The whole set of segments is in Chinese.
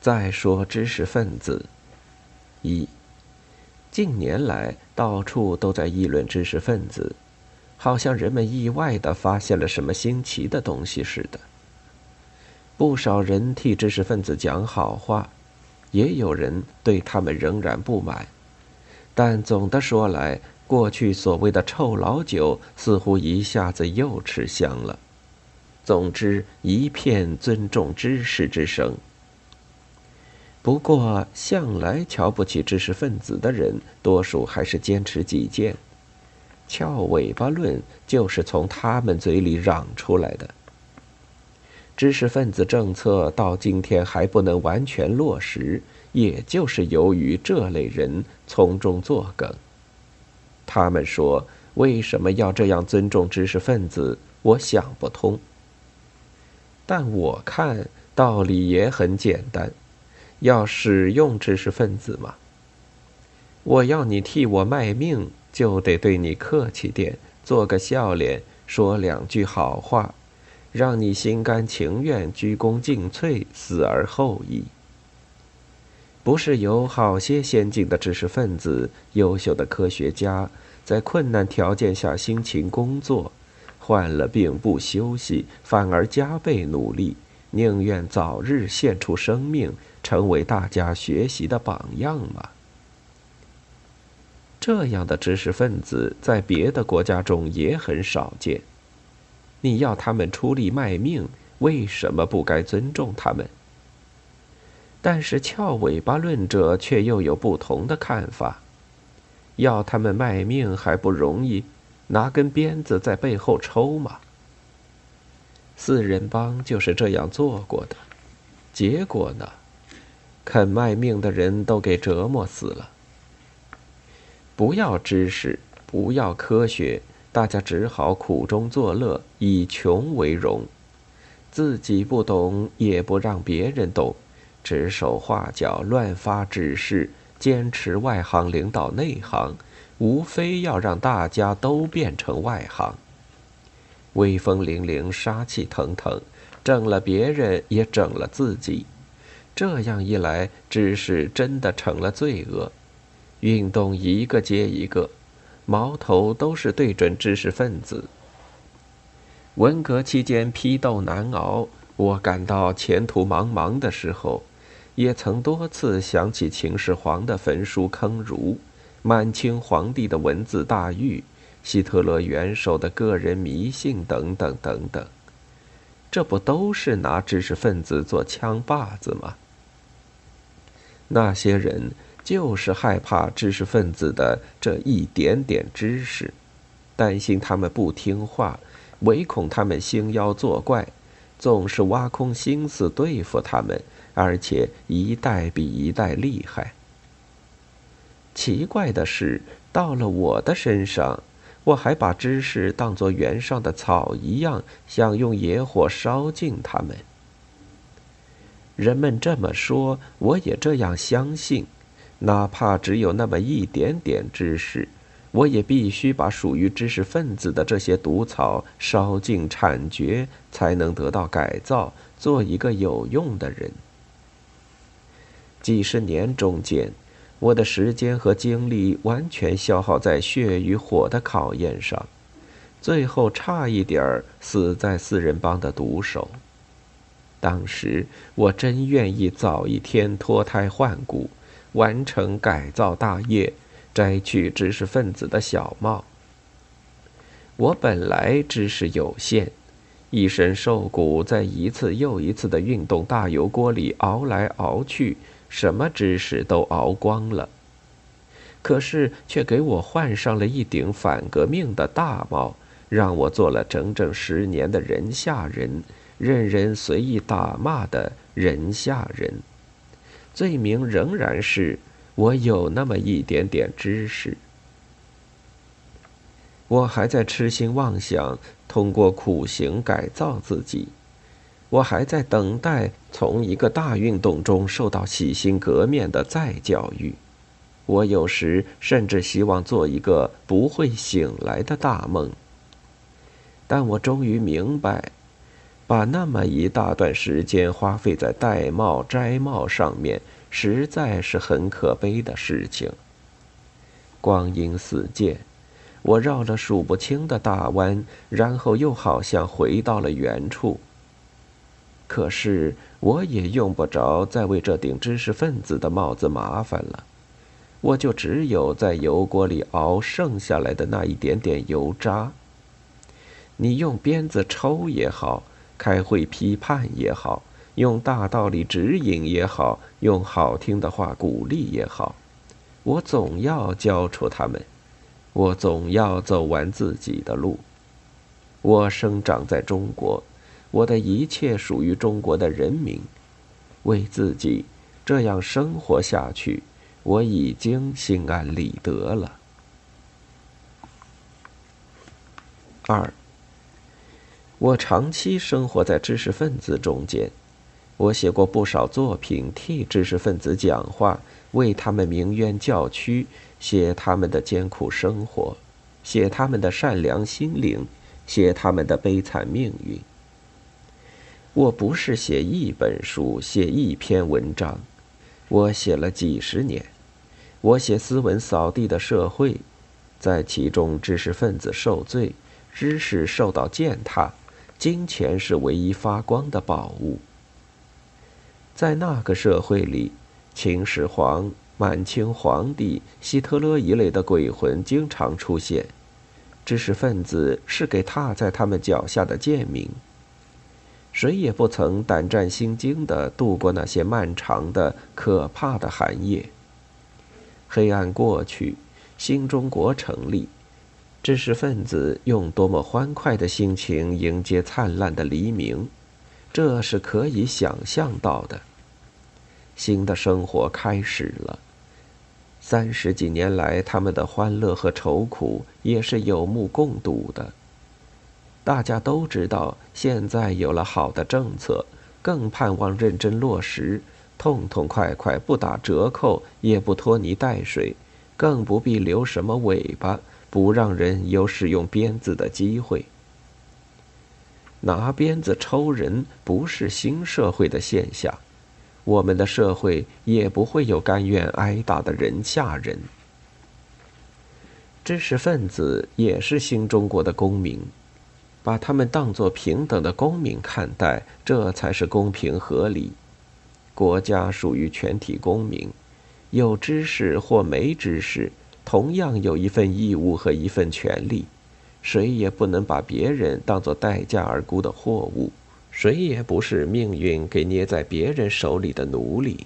再说知识分子，一，近年来到处都在议论知识分子，好像人们意外的发现了什么新奇的东西似的。不少人替知识分子讲好话，也有人对他们仍然不满。但总的说来，过去所谓的臭老酒似乎一下子又吃香了。总之，一片尊重知识之声。不过，向来瞧不起知识分子的人，多数还是坚持己见。翘尾巴论就是从他们嘴里嚷出来的。知识分子政策到今天还不能完全落实，也就是由于这类人从中作梗。他们说：“为什么要这样尊重知识分子？”我想不通。但我看道理也很简单。要使用知识分子吗？我要你替我卖命，就得对你客气点，做个笑脸，说两句好话，让你心甘情愿、鞠躬尽瘁、死而后已。不是有好些先进的知识分子、优秀的科学家，在困难条件下辛勤工作，患了病不休息，反而加倍努力，宁愿早日献出生命。成为大家学习的榜样吗？这样的知识分子在别的国家中也很少见。你要他们出力卖命，为什么不该尊重他们？但是翘尾巴论者却又有不同的看法。要他们卖命还不容易，拿根鞭子在背后抽吗？四人帮就是这样做过的，结果呢？肯卖命的人都给折磨死了。不要知识，不要科学，大家只好苦中作乐，以穷为荣。自己不懂，也不让别人懂，指手画脚，乱发指示，坚持外行领导内行，无非要让大家都变成外行。威风凛凛，杀气腾腾，整了别人，也整了自己。这样一来，知识真的成了罪恶。运动一个接一个，矛头都是对准知识分子。文革期间批斗难熬，我感到前途茫茫的时候，也曾多次想起秦始皇的焚书坑儒，满清皇帝的文字大狱，希特勒元首的个人迷信等等等等。这不都是拿知识分子做枪靶子吗？那些人就是害怕知识分子的这一点点知识，担心他们不听话，唯恐他们兴妖作怪，总是挖空心思对付他们，而且一代比一代厉害。奇怪的是，到了我的身上。我还把知识当作原上的草一样，想用野火烧尽他们。人们这么说，我也这样相信。哪怕只有那么一点点知识，我也必须把属于知识分子的这些毒草烧尽铲绝，才能得到改造，做一个有用的人。几十年中间。我的时间和精力完全消耗在血与火的考验上，最后差一点儿死在四人帮的毒手。当时我真愿意早一天脱胎换骨，完成改造大业，摘去知识分子的小帽。我本来知识有限，一身瘦骨在一次又一次的运动大油锅里熬来熬去。什么知识都熬光了，可是却给我换上了一顶反革命的大帽，让我做了整整十年的人下人，任人随意打骂的人下人。罪名仍然是我有那么一点点知识。我还在痴心妄想通过苦行改造自己。我还在等待从一个大运动中受到洗心革面的再教育。我有时甚至希望做一个不会醒来的大梦。但我终于明白，把那么一大段时间花费在戴帽摘帽上面，实在是很可悲的事情。光阴似箭，我绕了数不清的大弯，然后又好像回到了原处。可是我也用不着再为这顶知识分子的帽子麻烦了，我就只有在油锅里熬剩下来的那一点点油渣。你用鞭子抽也好，开会批判也好，用大道理指引也好，用好听的话鼓励也好。我总要教出他们，我总要走完自己的路。我生长在中国，我的一切属于中国的人民。为自己这样生活下去，我已经心安理得了。二，我长期生活在知识分子中间，我写过不少作品，替知识分子讲话。为他们鸣冤叫屈，写他们的艰苦生活，写他们的善良心灵，写他们的悲惨命运。我不是写一本书，写一篇文章，我写了几十年。我写斯文扫地的社会，在其中，知识分子受罪，知识受到践踏，金钱是唯一发光的宝物。在那个社会里。秦始皇、满清皇帝、希特勒一类的鬼魂经常出现，知识分子是给踏在他们脚下的贱民。谁也不曾胆战心惊地度过那些漫长的、可怕的寒夜。黑暗过去，新中国成立，知识分子用多么欢快的心情迎接灿烂的黎明，这是可以想象到的。新的生活开始了。三十几年来，他们的欢乐和愁苦也是有目共睹的。大家都知道，现在有了好的政策，更盼望认真落实，痛痛快快，不打折扣，也不拖泥带水，更不必留什么尾巴，不让人有使用鞭子的机会。拿鞭子抽人，不是新社会的现象。我们的社会也不会有甘愿挨打的人下人。知识分子也是新中国的公民，把他们当作平等的公民看待，这才是公平合理。国家属于全体公民，有知识或没知识，同样有一份义务和一份权利，谁也不能把别人当作待价而沽的货物。谁也不是命运给捏在别人手里的奴隶。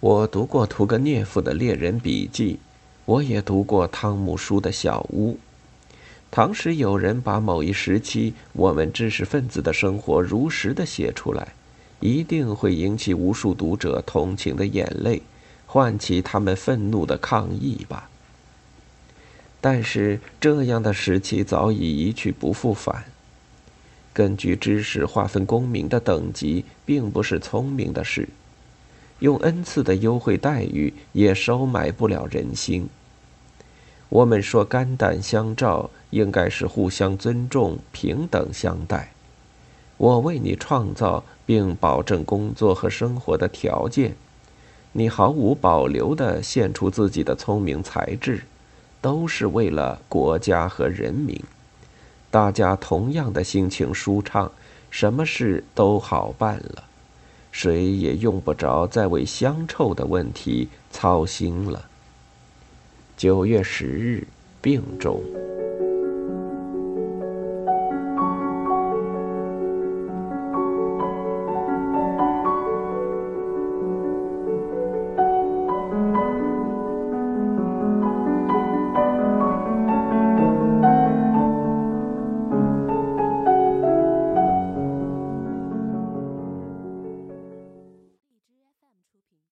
我读过屠格涅夫的《猎人笔记》，我也读过汤姆书的《小屋》。倘使有人把某一时期我们知识分子的生活如实的写出来，一定会引起无数读者同情的眼泪，唤起他们愤怒的抗议吧。但是这样的时期早已一去不复返。根据知识划分公民的等级，并不是聪明的事。用 n 次的优惠待遇也收买不了人心。我们说肝胆相照，应该是互相尊重、平等相待。我为你创造并保证工作和生活的条件，你毫无保留地献出自己的聪明才智，都是为了国家和人民。大家同样的心情舒畅，什么事都好办了，谁也用不着再为香臭的问题操心了。九月十日，病重。